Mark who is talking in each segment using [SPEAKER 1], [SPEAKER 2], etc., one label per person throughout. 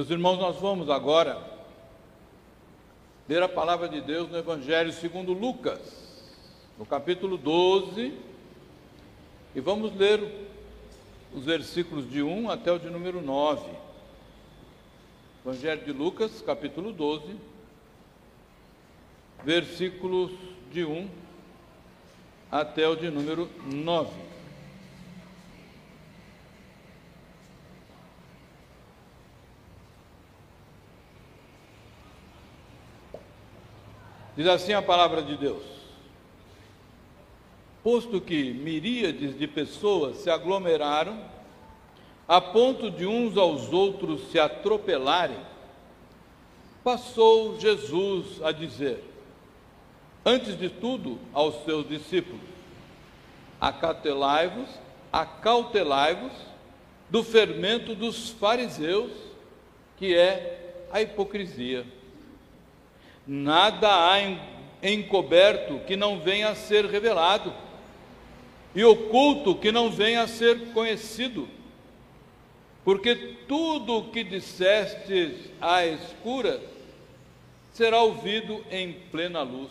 [SPEAKER 1] Meus irmãos, nós vamos agora ler a palavra de Deus no Evangelho segundo Lucas, no capítulo 12, e vamos ler os versículos de 1 até o de número 9. Evangelho de Lucas, capítulo 12, versículos de 1 até o de número 9. Diz assim a palavra de Deus: Posto que miríades de pessoas se aglomeraram, a ponto de uns aos outros se atropelarem, passou Jesus a dizer, antes de tudo, aos seus discípulos: Acautelai-vos, acautelai-vos do fermento dos fariseus, que é a hipocrisia nada há encoberto que não venha a ser revelado, e oculto que não venha a ser conhecido. Porque tudo o que dissestes à escura será ouvido em plena luz.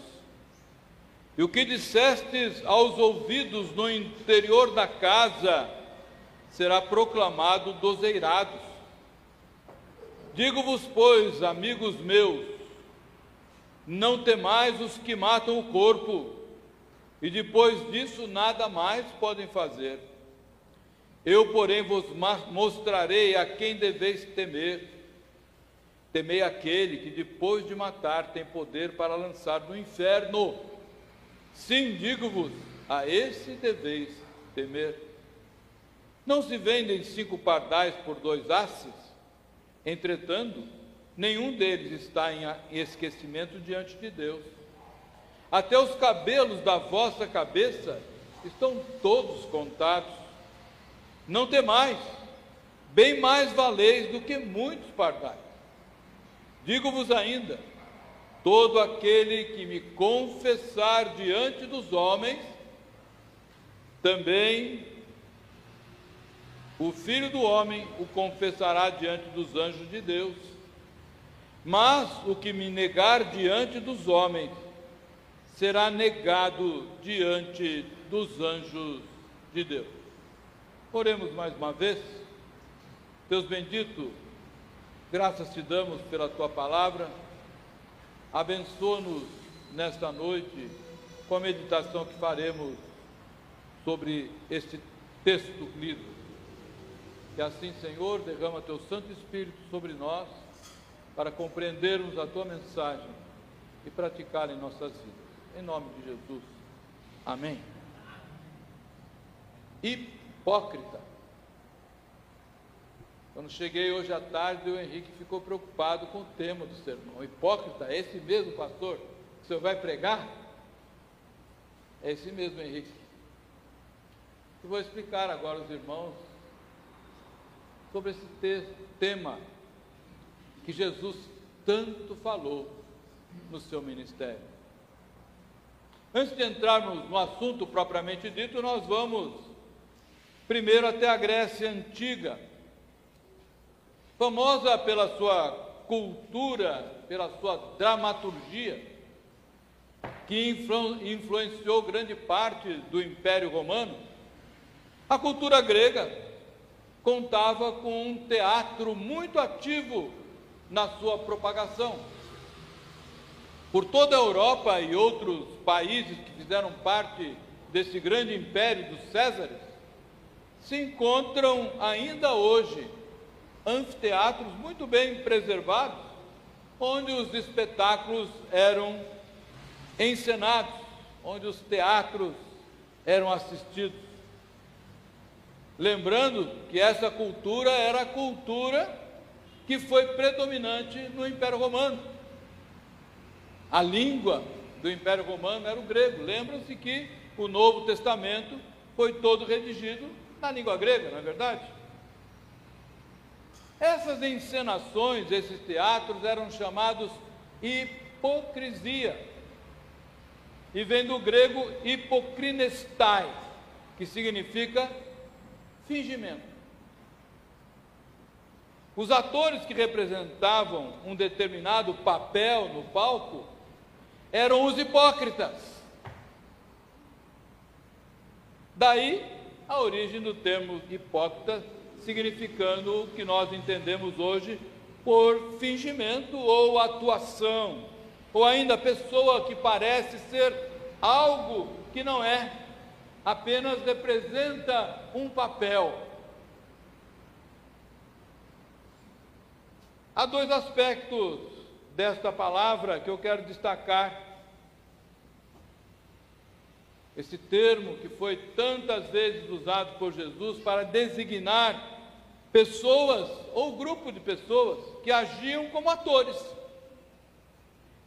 [SPEAKER 1] E o que dissestes aos ouvidos no interior da casa será proclamado dos eirados. Digo-vos, pois, amigos meus, não temais os que matam o corpo, e depois disso nada mais podem fazer. Eu, porém, vos mostrarei a quem deveis temer. Temei aquele que depois de matar tem poder para lançar no inferno. Sim, digo-vos, a esse deveis temer. Não se vendem cinco pardais por dois asses? Entretanto, nenhum deles está em esquecimento diante de Deus. Até os cabelos da vossa cabeça estão todos contados. Não temais, bem mais valeis do que muitos pardais. Digo-vos ainda: todo aquele que me confessar diante dos homens, também o Filho do Homem o confessará diante dos anjos de Deus. Mas o que me negar diante dos homens será negado diante dos anjos de Deus. Oremos mais uma vez. Deus bendito, graças te damos pela tua palavra. Abençoa-nos nesta noite com a meditação que faremos sobre este texto lido. Que assim, Senhor, derrama teu Santo Espírito sobre nós para compreendermos a tua mensagem e praticar em nossas vidas. Em nome de Jesus. Amém. Hipócrita. Quando cheguei hoje à tarde, o Henrique ficou preocupado com o tema do sermão. Hipócrita, é esse mesmo pastor que o senhor vai pregar? É esse mesmo, Henrique. Eu vou explicar agora aos irmãos sobre esse tema que Jesus tanto falou no seu ministério. Antes de entrarmos no assunto propriamente dito, nós vamos primeiro até a Grécia Antiga, famosa pela sua cultura, pela sua dramaturgia, que influ influenciou grande parte do Império Romano. A cultura grega contava com um teatro muito ativo na sua propagação. Por toda a Europa e outros países que fizeram parte desse grande império dos Césares, se encontram ainda hoje anfiteatros muito bem preservados, onde os espetáculos eram encenados, onde os teatros eram assistidos. Lembrando que essa cultura era a cultura que foi predominante no Império Romano. A língua do Império Romano era o grego. Lembram-se que o Novo Testamento foi todo redigido na língua grega, não é verdade? Essas encenações, esses teatros eram chamados hipocrisia. E vem do grego hipocrinestai, que significa fingimento. Os atores que representavam um determinado papel no palco eram os hipócritas. Daí a origem do termo hipócrita, significando o que nós entendemos hoje por fingimento ou atuação, ou ainda pessoa que parece ser algo que não é, apenas representa um papel. Há dois aspectos desta palavra que eu quero destacar. Esse termo que foi tantas vezes usado por Jesus para designar pessoas ou grupo de pessoas que agiam como atores,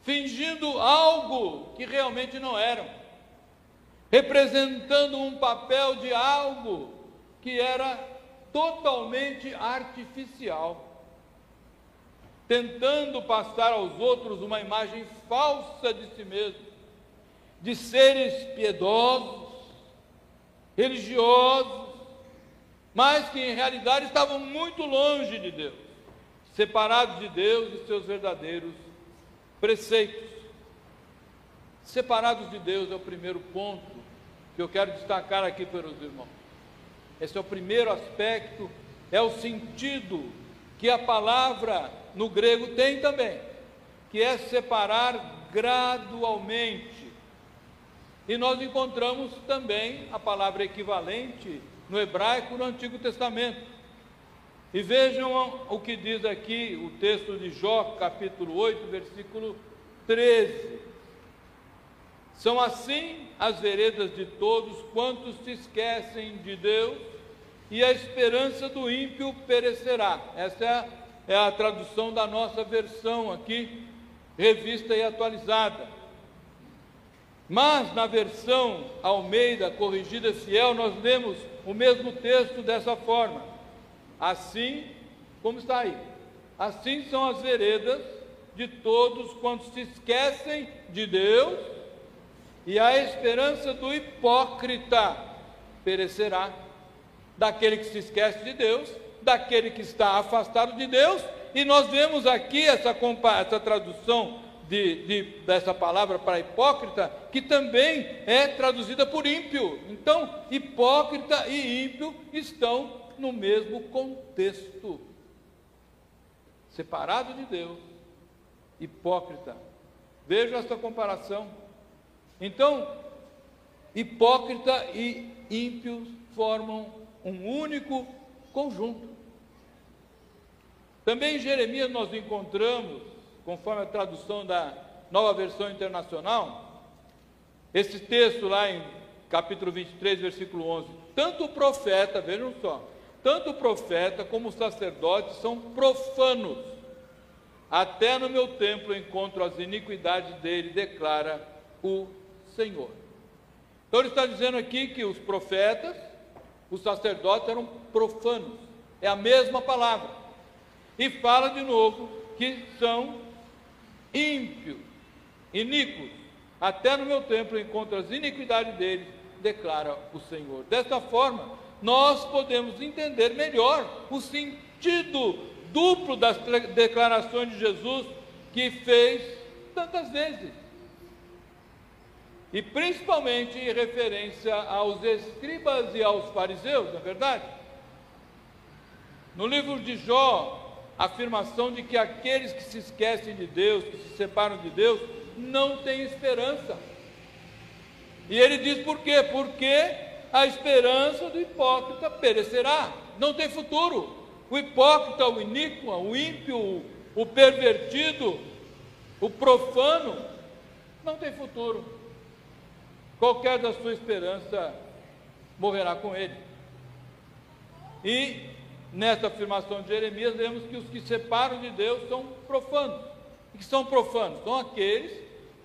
[SPEAKER 1] fingindo algo que realmente não eram, representando um papel de algo que era totalmente artificial, tentando passar aos outros uma imagem falsa de si mesmo, de seres piedosos, religiosos, mas que em realidade estavam muito longe de Deus, separados de Deus e seus verdadeiros preceitos. Separados de Deus é o primeiro ponto que eu quero destacar aqui para os irmãos. Esse é o primeiro aspecto, é o sentido que a palavra no grego tem também, que é separar gradualmente. E nós encontramos também a palavra equivalente no hebraico no Antigo Testamento. E vejam o que diz aqui o texto de Jó, capítulo 8, versículo 13. São assim as veredas de todos quantos se esquecem de Deus, e a esperança do ímpio perecerá. Essa é a, é a tradução da nossa versão aqui, revista e atualizada. Mas na versão Almeida corrigida fiel, nós lemos o mesmo texto dessa forma. Assim, como está aí, assim são as veredas de todos quando se esquecem de Deus, e a esperança do hipócrita perecerá, daquele que se esquece de Deus, daquele que está afastado de Deus, e nós vemos aqui essa, essa tradução de, de, dessa palavra para hipócrita, que também é traduzida por ímpio. Então, hipócrita e ímpio estão no mesmo contexto. Separado de Deus, hipócrita. Veja essa comparação. Então, hipócrita e ímpio formam um único conjunto. Também em Jeremias nós encontramos conforme a tradução da nova versão internacional, esse texto lá em capítulo 23, versículo 11: tanto o profeta, vejam só, tanto o profeta como o sacerdote são profanos. Até no meu templo encontro as iniquidades dele, declara o Senhor. Então ele está dizendo aqui que os profetas, os sacerdotes eram profanos, é a mesma palavra. E fala de novo que são ímpios, iníquos. Até no meu templo encontro as iniquidades deles, declara o Senhor. Desta forma, nós podemos entender melhor o sentido duplo das declarações de Jesus que fez tantas vezes. E principalmente em referência aos escribas e aos fariseus, não é verdade? No livro de Jó, a afirmação de que aqueles que se esquecem de Deus, que se separam de Deus, não têm esperança. E ele diz por quê? Porque a esperança do hipócrita perecerá, não tem futuro. O hipócrita, o iníquo, o ímpio, o pervertido, o profano, não tem futuro. Qualquer da sua esperança morrerá com ele. E nesta afirmação de Jeremias, vemos que os que separam de Deus são profanos. E que são profanos? São aqueles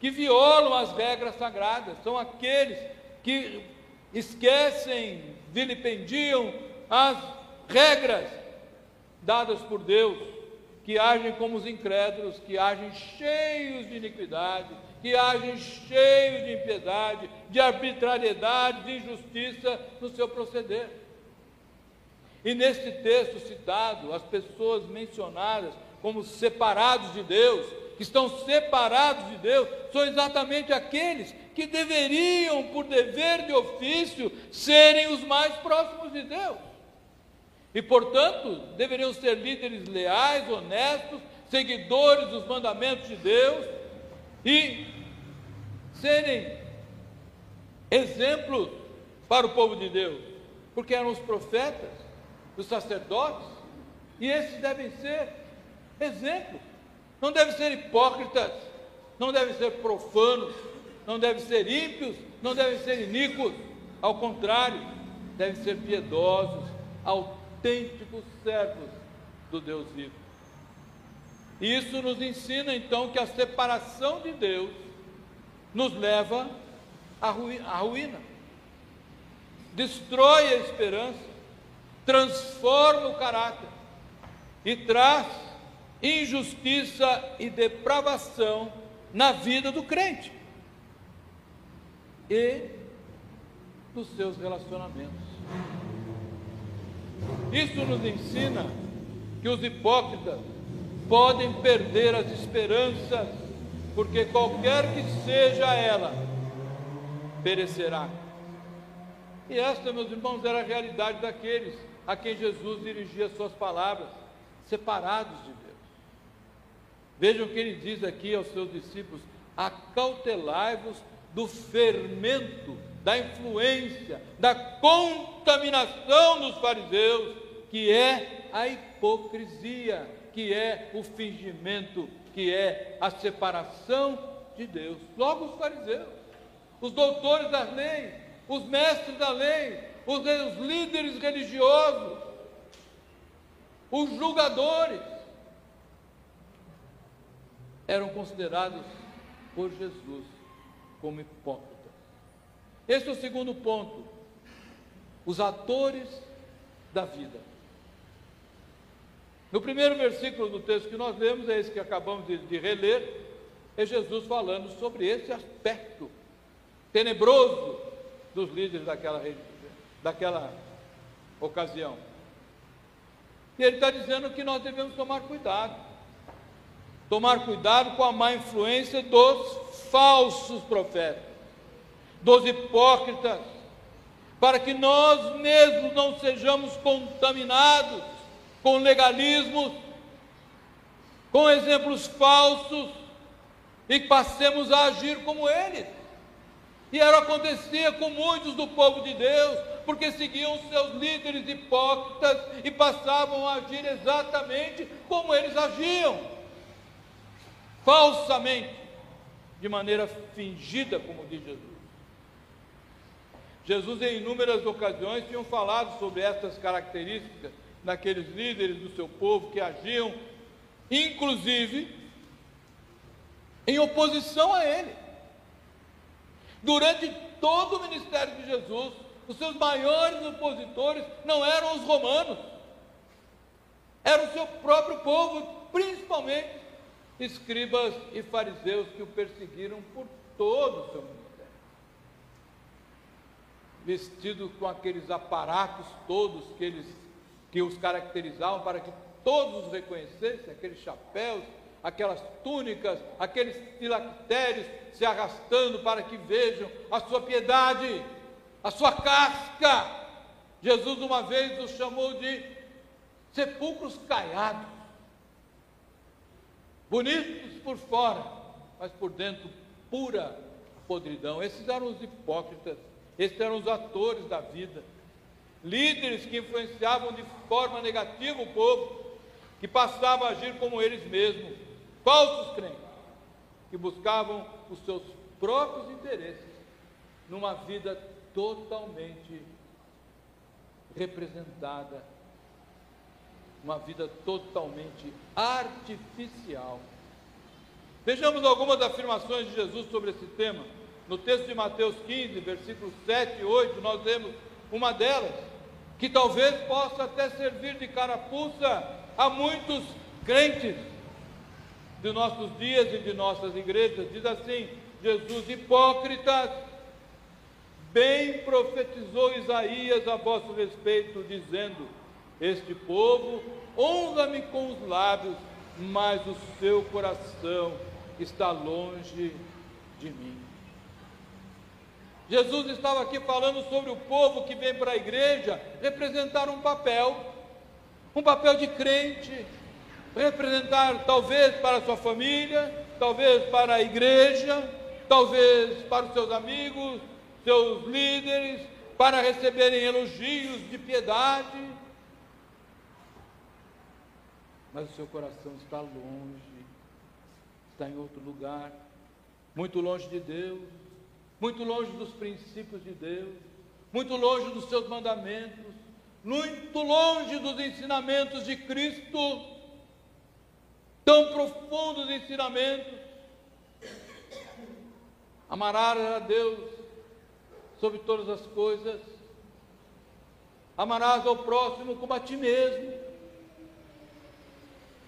[SPEAKER 1] que violam as regras sagradas, são aqueles que esquecem, vilipendiam as regras dadas por Deus, que agem como os incrédulos, que agem cheios de iniquidade, que agem cheios de impiedade, de arbitrariedade, de injustiça no seu proceder. E nesse texto citado, as pessoas mencionadas como separados de Deus, que estão separados de Deus, são exatamente aqueles que deveriam, por dever de ofício, serem os mais próximos de Deus. E, portanto, deveriam ser líderes leais, honestos, seguidores dos mandamentos de Deus e serem exemplos para o povo de Deus, porque eram os profetas, os sacerdotes, e esses devem ser exemplos. Não devem ser hipócritas, não devem ser profanos, não devem ser ímpios, não devem ser iníquos. Ao contrário, devem ser piedosos, autênticos servos do Deus vivo. E isso nos ensina então que a separação de Deus nos leva à ruína, destrói a esperança, transforma o caráter e traz injustiça e depravação na vida do crente e nos seus relacionamentos. Isso nos ensina que os hipócritas podem perder as esperanças, porque qualquer que seja ela, perecerá. E esta, meus irmãos, era a realidade daqueles a quem Jesus dirigia suas palavras, separados de Deus. Vejam o que ele diz aqui aos seus discípulos: acautelai-vos do fermento, da influência, da contaminação dos fariseus, que é a hipocrisia, que é o fingimento, que é a separação de Deus. Logo os fariseus, os doutores da lei, os mestres da lei, os, os líderes religiosos, os julgadores, eram considerados por Jesus como hipócritas. Esse é o segundo ponto. Os atores da vida. No primeiro versículo do texto que nós lemos, é esse que acabamos de, de reler, é Jesus falando sobre esse aspecto tenebroso dos líderes daquela, daquela ocasião. E ele está dizendo que nós devemos tomar cuidado. Tomar cuidado com a má influência dos falsos profetas, dos hipócritas, para que nós mesmos não sejamos contaminados com legalismos, com exemplos falsos e passemos a agir como eles. E era acontecia com muitos do povo de Deus, porque seguiam seus líderes hipócritas e passavam a agir exatamente como eles agiam, falsamente, de maneira fingida, como diz Jesus. Jesus, em inúmeras ocasiões, tinha falado sobre essas características daqueles líderes do seu povo que agiam, inclusive, em oposição a ele. Durante todo o ministério de Jesus, os seus maiores opositores não eram os romanos, era o seu próprio povo, principalmente escribas e fariseus que o perseguiram por todo o seu ministério. Vestido com aqueles aparatos todos que eles que os caracterizavam para que todos os reconhecessem, aqueles chapéus, aquelas túnicas, aqueles filactérios se arrastando para que vejam a sua piedade, a sua casca. Jesus uma vez os chamou de sepulcros caiados, bonitos por fora, mas por dentro pura podridão. Esses eram os hipócritas, esses eram os atores da vida líderes que influenciavam de forma negativa o povo, que passavam a agir como eles mesmos, falsos crentes, que buscavam os seus próprios interesses numa vida totalmente representada, uma vida totalmente artificial. Vejamos algumas afirmações de Jesus sobre esse tema. No texto de Mateus 15, versículos 7 e 8, nós lemos uma delas, que talvez possa até servir de carapuça a muitos crentes de nossos dias e de nossas igrejas. Diz assim: Jesus, hipócritas, bem profetizou Isaías a vosso respeito, dizendo: Este povo honra-me com os lábios, mas o seu coração está longe de mim. Jesus estava aqui falando sobre o povo que vem para a igreja representar um papel, um papel de crente, representar talvez para a sua família, talvez para a igreja, talvez para os seus amigos, seus líderes, para receberem elogios de piedade. Mas o seu coração está longe, está em outro lugar, muito longe de Deus muito longe dos princípios de Deus, muito longe dos seus mandamentos, muito longe dos ensinamentos de Cristo, tão profundos ensinamentos. Amarás a Deus sobre todas as coisas, amarás ao próximo como a ti mesmo.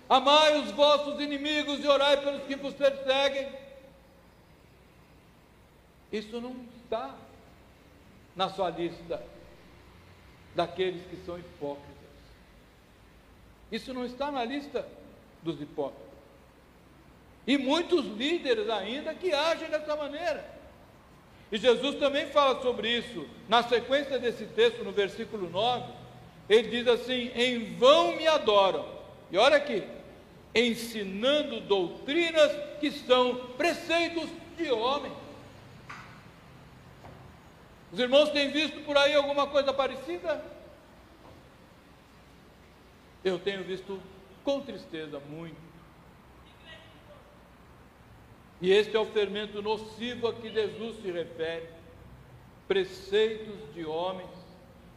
[SPEAKER 1] Amai os vossos inimigos e orai pelos que vos perseguem. Isso não está na sua lista daqueles que são hipócritas. Isso não está na lista dos hipócritas. E muitos líderes ainda que agem dessa maneira. E Jesus também fala sobre isso. Na sequência desse texto, no versículo 9, ele diz assim: Em vão me adoram. E olha aqui, ensinando doutrinas que são preceitos de homens. Os irmãos têm visto por aí alguma coisa parecida? Eu tenho visto com tristeza muito. E este é o fermento nocivo a que Jesus se refere. Preceitos de homens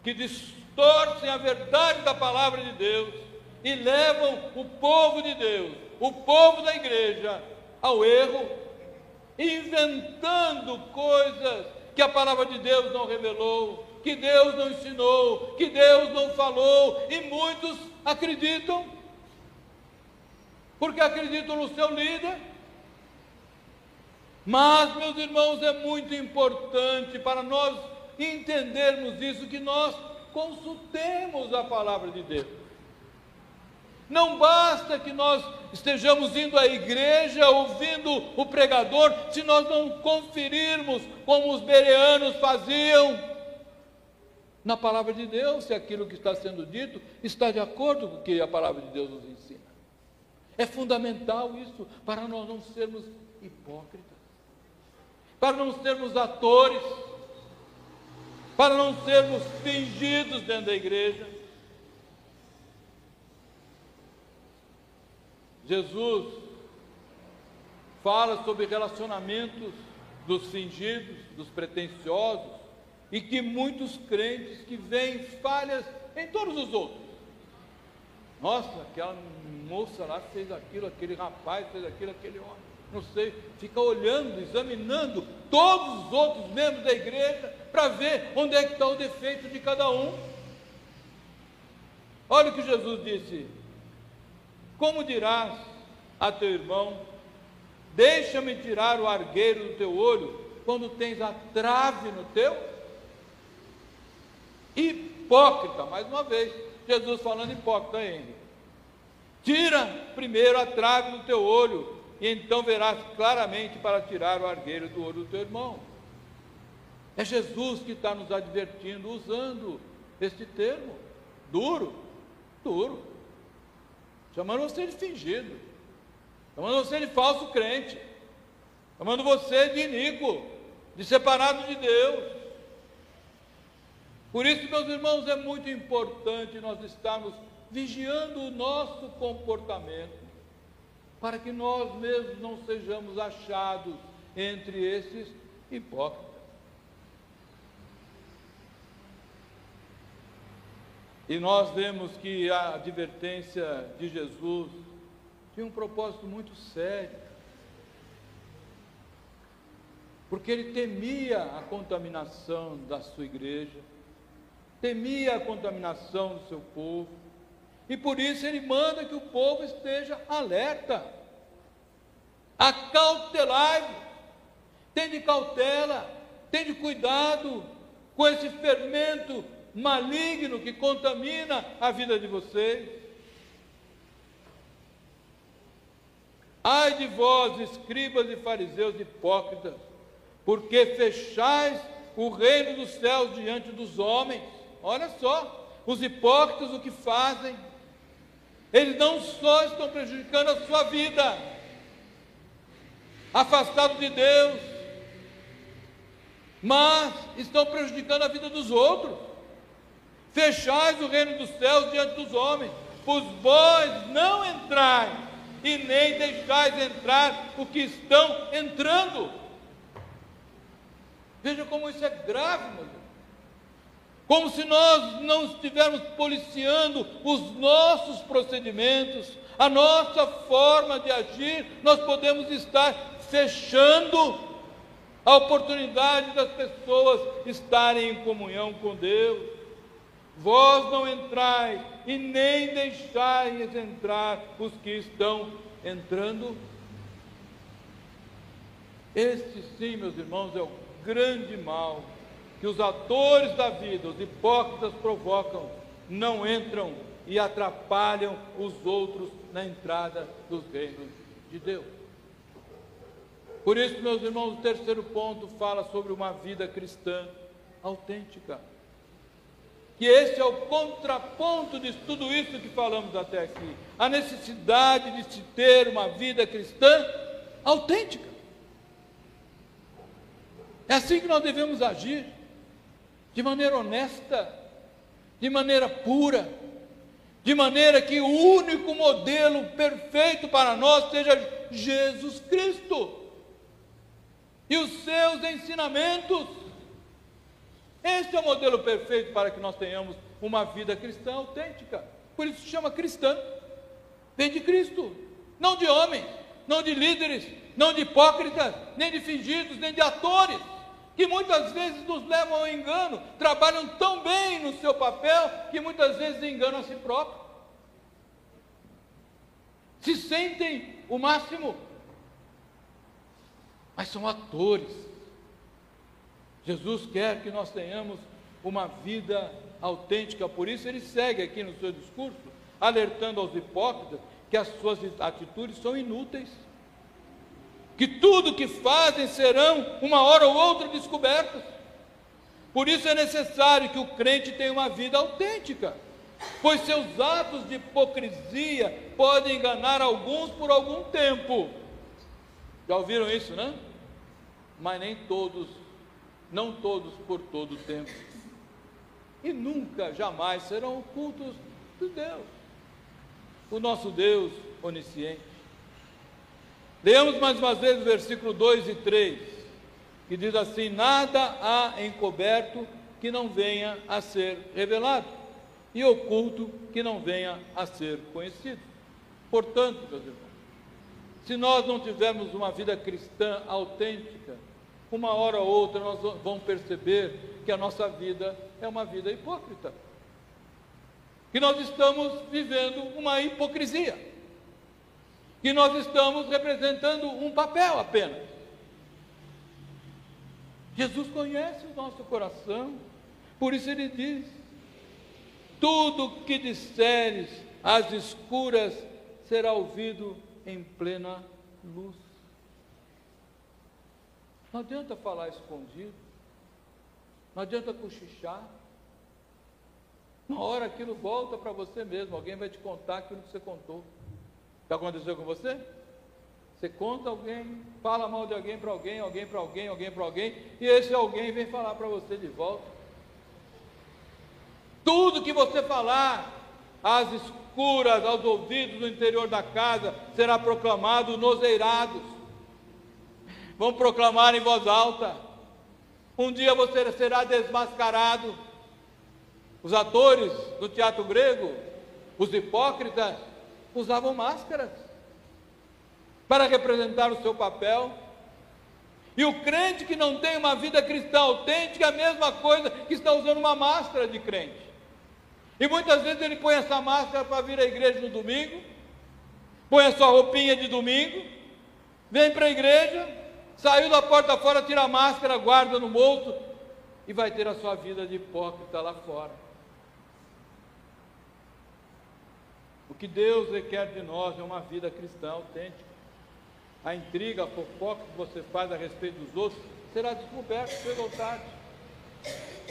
[SPEAKER 1] que distorcem a verdade da palavra de Deus e levam o povo de Deus, o povo da igreja, ao erro, inventando coisas que a palavra de Deus não revelou, que Deus não ensinou, que Deus não falou, e muitos acreditam, porque acreditam no seu líder. Mas, meus irmãos, é muito importante para nós entendermos isso que nós consultemos a palavra de Deus. Não basta que nós estejamos indo à igreja, ouvindo o pregador, se nós não conferirmos como os bereanos faziam na palavra de Deus, se aquilo que está sendo dito está de acordo com o que a palavra de Deus nos ensina. É fundamental isso para nós não sermos hipócritas, para não sermos atores, para não sermos fingidos dentro da igreja. Jesus fala sobre relacionamentos dos fingidos, dos pretensiosos, e que muitos crentes que veem falhas em todos os outros. Nossa, aquela moça lá fez aquilo, aquele rapaz fez aquilo, aquele homem, não sei, fica olhando, examinando todos os outros membros da igreja para ver onde é que está o defeito de cada um. Olha o que Jesus disse: como dirás a teu irmão: Deixa-me tirar o argueiro do teu olho, quando tens a trave no teu? Hipócrita, mais uma vez, Jesus falando hipócrita ainda. Tira primeiro a trave do teu olho, e então verás claramente para tirar o argueiro do olho do teu irmão. É Jesus que está nos advertindo, usando este termo, duro, duro chamando você de fingido, chamando você de falso crente, chamando você de iníquo, de separado de Deus. Por isso, meus irmãos, é muito importante nós estarmos vigiando o nosso comportamento, para que nós mesmos não sejamos achados entre esses hipócritas. E nós vemos que a advertência de Jesus tinha um propósito muito sério. Porque ele temia a contaminação da sua igreja, temia a contaminação do seu povo, e por isso ele manda que o povo esteja alerta, acautelai-vos, tende cautela, tende cuidado com esse fermento maligno que contamina a vida de vocês. Ai de vós, escribas e fariseus hipócritas, porque fechais o reino dos céus diante dos homens. Olha só, os hipócritas o que fazem? Eles não só estão prejudicando a sua vida, afastados de Deus, mas estão prejudicando a vida dos outros. Fechais o reino dos céus diante dos homens, pois vós não entrais e nem deixais entrar o que estão entrando. Veja como isso é grave, meu Deus. Como se nós não estivéssemos policiando os nossos procedimentos, a nossa forma de agir, nós podemos estar fechando a oportunidade das pessoas estarem em comunhão com Deus. Vós não entrais e nem deixais entrar os que estão entrando. Este sim, meus irmãos, é o grande mal que os atores da vida, os hipócritas provocam, não entram e atrapalham os outros na entrada dos reinos de Deus. Por isso, meus irmãos, o terceiro ponto fala sobre uma vida cristã autêntica. Que esse é o contraponto de tudo isso que falamos até aqui. A necessidade de se ter uma vida cristã autêntica. É assim que nós devemos agir, de maneira honesta, de maneira pura, de maneira que o único modelo perfeito para nós seja Jesus Cristo e os seus ensinamentos. Este é o modelo perfeito para que nós tenhamos uma vida cristã autêntica. Por isso se chama cristã. Vem de Cristo, não de homens, não de líderes, não de hipócritas, nem de fingidos, nem de atores, que muitas vezes nos levam ao engano, trabalham tão bem no seu papel que muitas vezes enganam a si próprios. Se sentem o máximo, mas são atores. Jesus quer que nós tenhamos uma vida autêntica, por isso ele segue aqui no seu discurso, alertando aos hipócritas que as suas atitudes são inúteis, que tudo que fazem serão, uma hora ou outra, descobertos. Por isso é necessário que o crente tenha uma vida autêntica, pois seus atos de hipocrisia podem enganar alguns por algum tempo já ouviram isso, né? Mas nem todos, não todos por todo o tempo. E nunca, jamais serão ocultos de Deus. O nosso Deus onisciente. Leamos mais uma vez o versículo 2 e 3, que diz assim: Nada há encoberto que não venha a ser revelado, e oculto que não venha a ser conhecido. Portanto, meus irmãos, se nós não tivermos uma vida cristã autêntica, uma hora ou outra nós vamos perceber que a nossa vida é uma vida hipócrita. Que nós estamos vivendo uma hipocrisia. Que nós estamos representando um papel apenas. Jesus conhece o nosso coração, por isso ele diz: tudo que disseres às escuras será ouvido em plena luz. Não adianta falar escondido, não adianta cochichar. Uma hora aquilo volta para você mesmo, alguém vai te contar aquilo que você contou. Já aconteceu com você? Você conta alguém, fala mal de alguém para alguém, alguém para alguém, alguém para alguém, e esse alguém vem falar para você de volta. Tudo que você falar, as escuras aos ouvidos no interior da casa, será proclamado nos eirados. Vão proclamar em voz alta. Um dia você será desmascarado. Os atores do teatro grego, os hipócritas, usavam máscaras para representar o seu papel. E o crente que não tem uma vida cristã autêntica é a mesma coisa que está usando uma máscara de crente. E muitas vezes ele põe essa máscara para vir à igreja no domingo, põe a sua roupinha de domingo, vem para a igreja, saiu da porta fora, tira a máscara, guarda no bolso, e vai ter a sua vida de hipócrita lá fora. Que Deus requer de nós é uma vida cristã autêntica. A intriga, a fofoca que você faz a respeito dos outros será descoberta cedo ou tarde.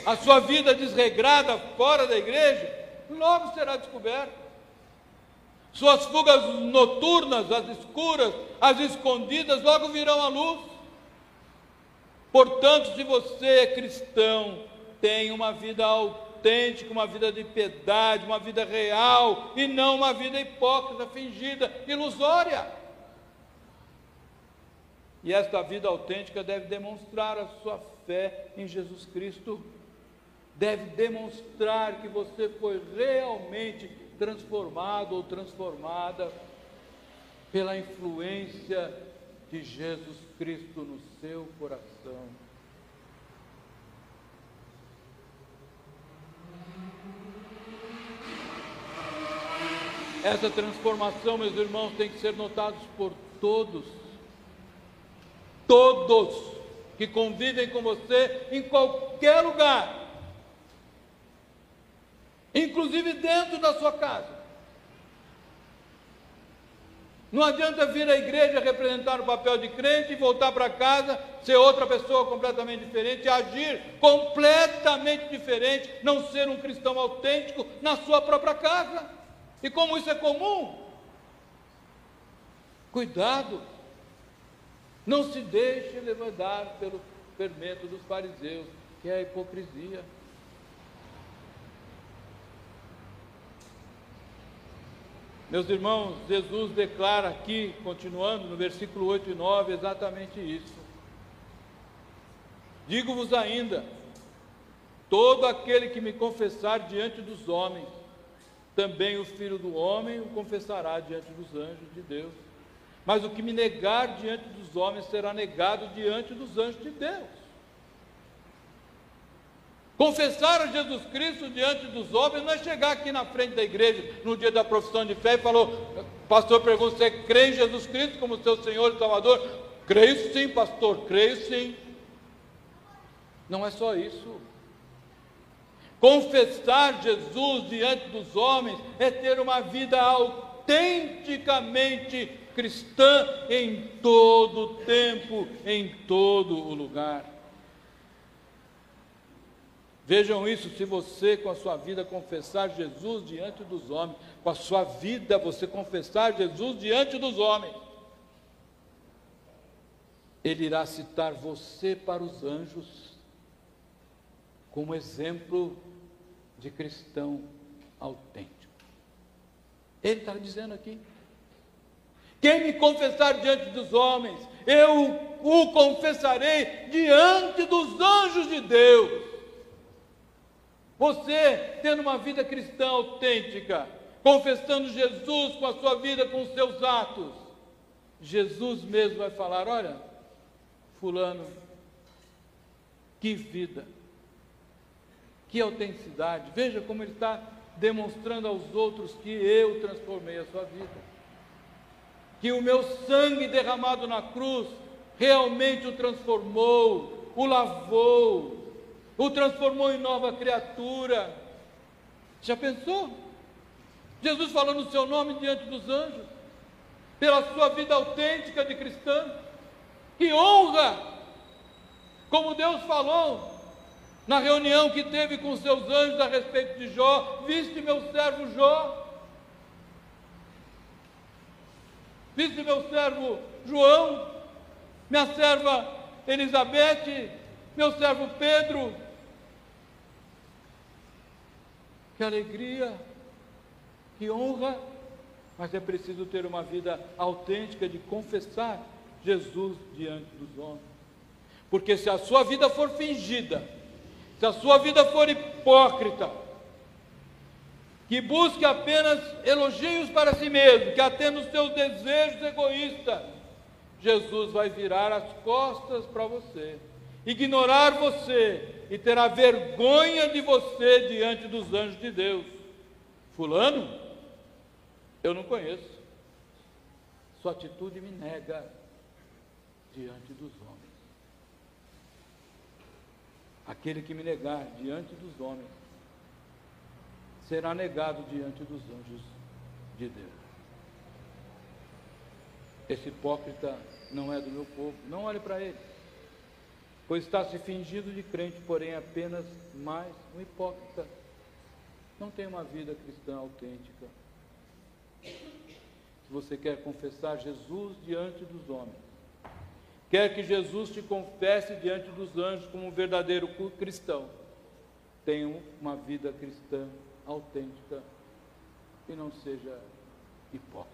[SPEAKER 1] A sua vida desregrada fora da igreja logo será descoberta. Suas fugas noturnas, as escuras, as escondidas, logo virão à luz. Portanto, se você é cristão, tem uma vida autêntica, uma vida de piedade, uma vida real, e não uma vida hipócrita, fingida, ilusória. E esta vida autêntica deve demonstrar a sua fé em Jesus Cristo, deve demonstrar que você foi realmente transformado ou transformada pela influência de Jesus Cristo no seu coração. Essa transformação, meus irmãos, tem que ser notada por todos. Todos que convivem com você em qualquer lugar inclusive dentro da sua casa. Não adianta vir à igreja representar o papel de crente e voltar para casa, ser outra pessoa completamente diferente, agir completamente diferente, não ser um cristão autêntico na sua própria casa. E como isso é comum, cuidado, não se deixe levantar pelo fermento dos fariseus, que é a hipocrisia. Meus irmãos, Jesus declara aqui, continuando no versículo 8 e 9, exatamente isso. Digo-vos ainda: todo aquele que me confessar diante dos homens, também o filho do homem o confessará diante dos anjos de Deus. Mas o que me negar diante dos homens será negado diante dos anjos de Deus. Confessar a Jesus Cristo diante dos homens não é chegar aqui na frente da igreja no dia da profissão de fé e falou, pastor pergunta, você crê em Jesus Cristo como seu Senhor e Salvador? Creio sim, pastor, creio sim. Não é só isso. Confessar Jesus diante dos homens é ter uma vida autenticamente cristã em todo o tempo, em todo o lugar. Vejam isso, se você com a sua vida confessar Jesus diante dos homens, com a sua vida você confessar Jesus diante dos homens, ele irá citar você para os anjos como exemplo de cristão autêntico. Ele está dizendo aqui: quem me confessar diante dos homens, eu o confessarei diante dos anjos de Deus. Você tendo uma vida cristã autêntica, confessando Jesus com a sua vida, com os seus atos, Jesus mesmo vai falar: olha, Fulano, que vida, que autenticidade, veja como ele está demonstrando aos outros que eu transformei a sua vida, que o meu sangue derramado na cruz realmente o transformou, o lavou, o transformou em nova criatura. Já pensou? Jesus falou no seu nome diante dos anjos, pela sua vida autêntica de cristão. Que honra! Como Deus falou na reunião que teve com seus anjos a respeito de Jó: Viste meu servo Jó? Viste meu servo João? Minha serva Elizabeth? Meu servo Pedro? que alegria, que honra, mas é preciso ter uma vida autêntica de confessar Jesus diante dos homens. Porque se a sua vida for fingida, se a sua vida for hipócrita, que busque apenas elogios para si mesmo, que atenda os seus desejos egoístas, Jesus vai virar as costas para você, ignorar você e terá vergonha de você diante dos anjos de Deus. Fulano, eu não conheço. Sua atitude me nega diante dos homens. Aquele que me negar diante dos homens será negado diante dos anjos de Deus. Esse hipócrita não é do meu povo, não olhe para ele, pois está se fingindo de crente, porém apenas mais um hipócrita. Não tem uma vida cristã autêntica. Se você quer confessar Jesus diante dos homens, quer que Jesus te confesse diante dos anjos como um verdadeiro cristão, tenha uma vida cristã autêntica e não seja hipócrita.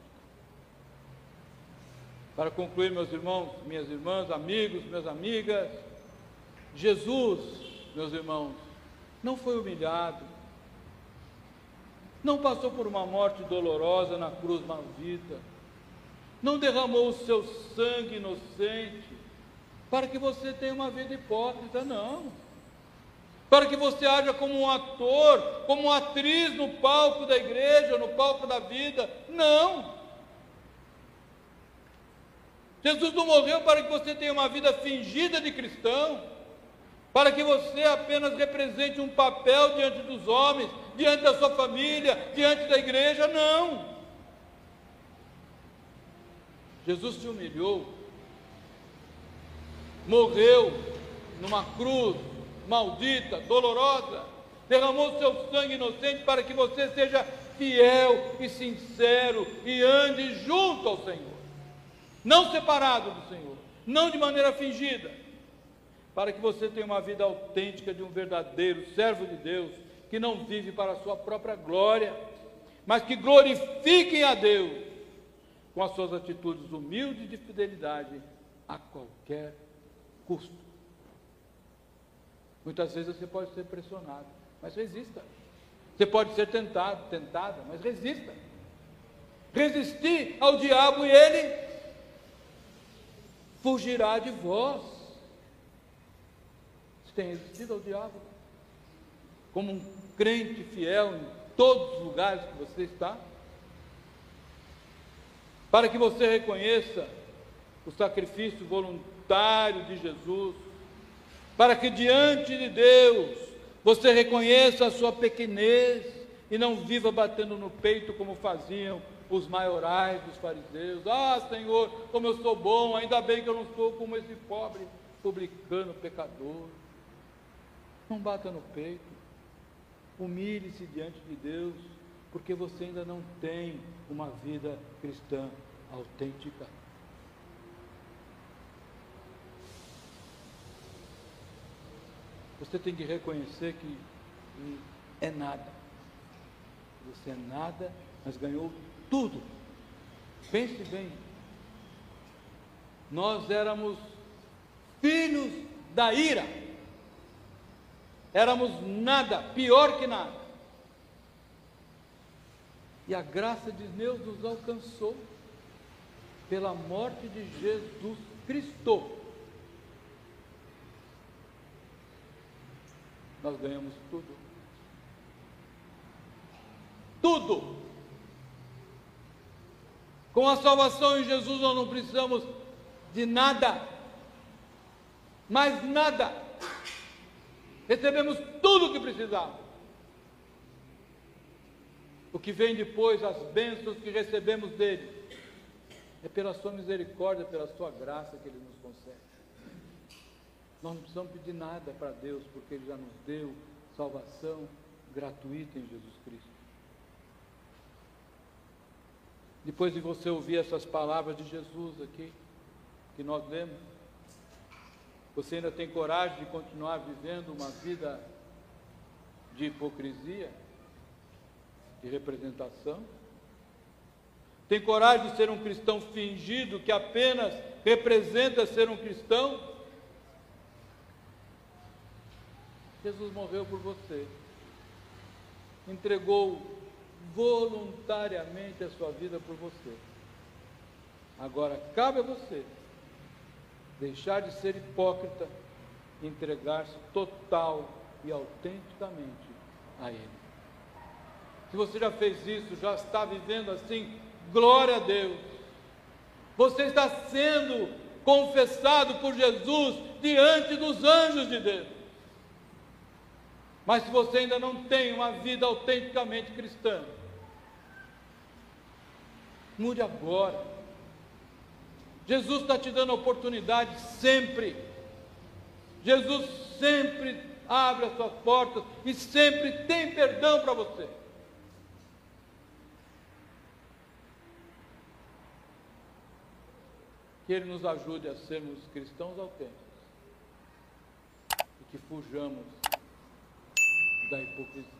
[SPEAKER 1] Para concluir, meus irmãos, minhas irmãs, amigos, minhas amigas, Jesus, meus irmãos, não foi humilhado, não passou por uma morte dolorosa na cruz maldita, não derramou o seu sangue inocente para que você tenha uma vida hipócrita, não. Para que você haja como um ator, como uma atriz no palco da igreja, no palco da vida, não. Jesus não morreu para que você tenha uma vida fingida de cristão, para que você apenas represente um papel diante dos homens, diante da sua família, diante da igreja, não. Jesus te humilhou, morreu numa cruz maldita, dolorosa, derramou seu sangue inocente para que você seja fiel e sincero e ande junto ao Senhor. Não separado do Senhor, não de maneira fingida, para que você tenha uma vida autêntica de um verdadeiro servo de Deus, que não vive para a sua própria glória, mas que glorifiquem a Deus com as suas atitudes humildes de fidelidade a qualquer custo. Muitas vezes você pode ser pressionado, mas resista. Você pode ser tentado, tentada, mas resista. Resistir ao diabo e ele fugirá de vós. Você tem resistido ao diabo? Como um crente fiel em todos os lugares que você está? Para que você reconheça o sacrifício voluntário de Jesus, para que diante de Deus você reconheça a sua pequenez e não viva batendo no peito como faziam os maiorais dos fariseus. Ah, Senhor, como eu sou bom, ainda bem que eu não sou como esse pobre publicano pecador. Não bata no peito. Humilhe-se diante de Deus, porque você ainda não tem uma vida cristã autêntica. Você tem que reconhecer que é nada. Você é nada, mas ganhou tudo. Pense bem. Nós éramos filhos da ira. Éramos nada, pior que nada. E a graça de Deus nos alcançou pela morte de Jesus Cristo. Nós ganhamos tudo. Tudo. Com a salvação em Jesus nós não precisamos de nada, mais nada. Recebemos tudo o que precisamos. O que vem depois, as bênçãos que recebemos dele, é pela sua misericórdia, pela sua graça que ele nos concede. Nós não precisamos pedir nada para Deus, porque ele já nos deu salvação gratuita em Jesus Cristo. Depois de você ouvir essas palavras de Jesus aqui, que nós lemos, você ainda tem coragem de continuar vivendo uma vida de hipocrisia, de representação? Tem coragem de ser um cristão fingido que apenas representa ser um cristão? Jesus morreu por você, entregou voluntariamente a sua vida por você. Agora, cabe a você deixar de ser hipócrita e entregar-se total e autenticamente a Ele. Se você já fez isso, já está vivendo assim, glória a Deus. Você está sendo confessado por Jesus diante dos anjos de Deus. Mas se você ainda não tem uma vida autenticamente cristã, mude agora. Jesus está te dando a oportunidade sempre. Jesus sempre abre as suas portas e sempre tem perdão para você. Que Ele nos ajude a sermos cristãos autênticos e que fujamos da hipocrisia.